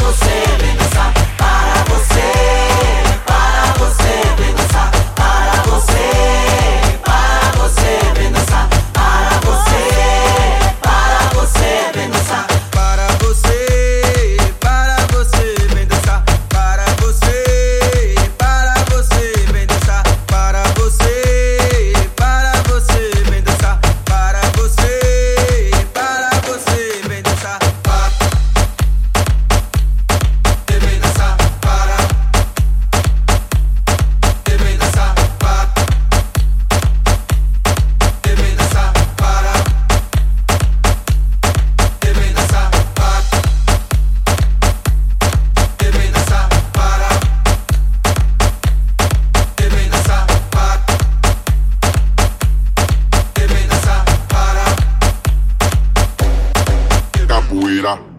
você, vem. mira.